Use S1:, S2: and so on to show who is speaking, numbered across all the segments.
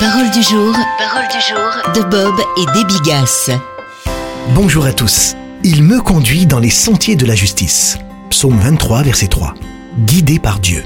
S1: Parole du jour, parole du jour de Bob et des Bigas.
S2: Bonjour à tous. Il me conduit dans les sentiers de la justice. Psaume 23, verset 3. Guidé par Dieu.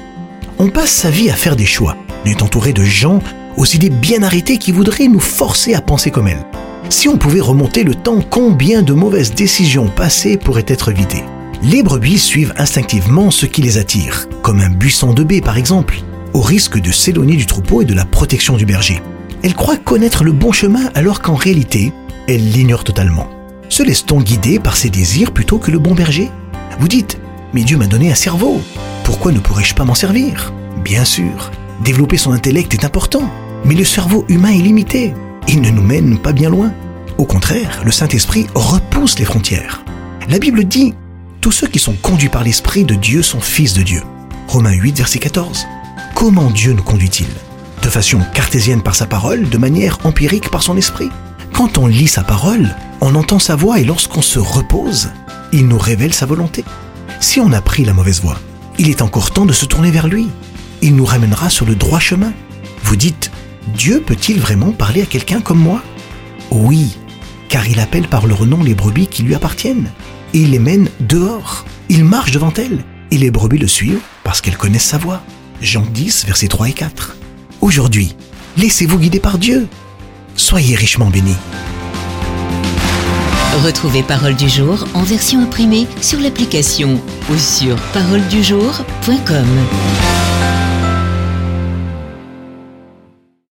S2: On passe sa vie à faire des choix. On est entouré de gens aux idées bien arrêtées qui voudraient nous forcer à penser comme elles. Si on pouvait remonter le temps, combien de mauvaises décisions passées pourraient être évitées Les brebis suivent instinctivement ce qui les attire, comme un buisson de baie par exemple au risque de s'éloigner du troupeau et de la protection du berger. Elle croit connaître le bon chemin alors qu'en réalité, elle l'ignore totalement. Se laisse-t-on guider par ses désirs plutôt que le bon berger? Vous dites, mais Dieu m'a donné un cerveau, pourquoi ne pourrais-je pas m'en servir? Bien sûr, développer son intellect est important, mais le cerveau humain est limité. Il ne nous mène pas bien loin. Au contraire, le Saint-Esprit repousse les frontières. La Bible dit, tous ceux qui sont conduits par l'Esprit de Dieu sont fils de Dieu. Romains 8, verset 14. Comment Dieu nous conduit-il? De façon cartésienne par sa parole, de manière empirique par son esprit? Quand on lit sa parole, on entend sa voix et lorsqu'on se repose, il nous révèle sa volonté. Si on a pris la mauvaise voie, il est encore temps de se tourner vers lui. Il nous ramènera sur le droit chemin. Vous dites, Dieu peut-il vraiment parler à quelqu'un comme moi? Oui, car il appelle par leur nom les brebis qui lui appartiennent. Et il les mène dehors. Il marche devant elles. Et les brebis le suivent parce qu'elles connaissent sa voix. Jean 10, versets 3 et 4. Aujourd'hui, laissez-vous guider par Dieu. Soyez richement bénis.
S1: Retrouvez Parole du jour en version imprimée sur l'application ou sur paroledujour.com.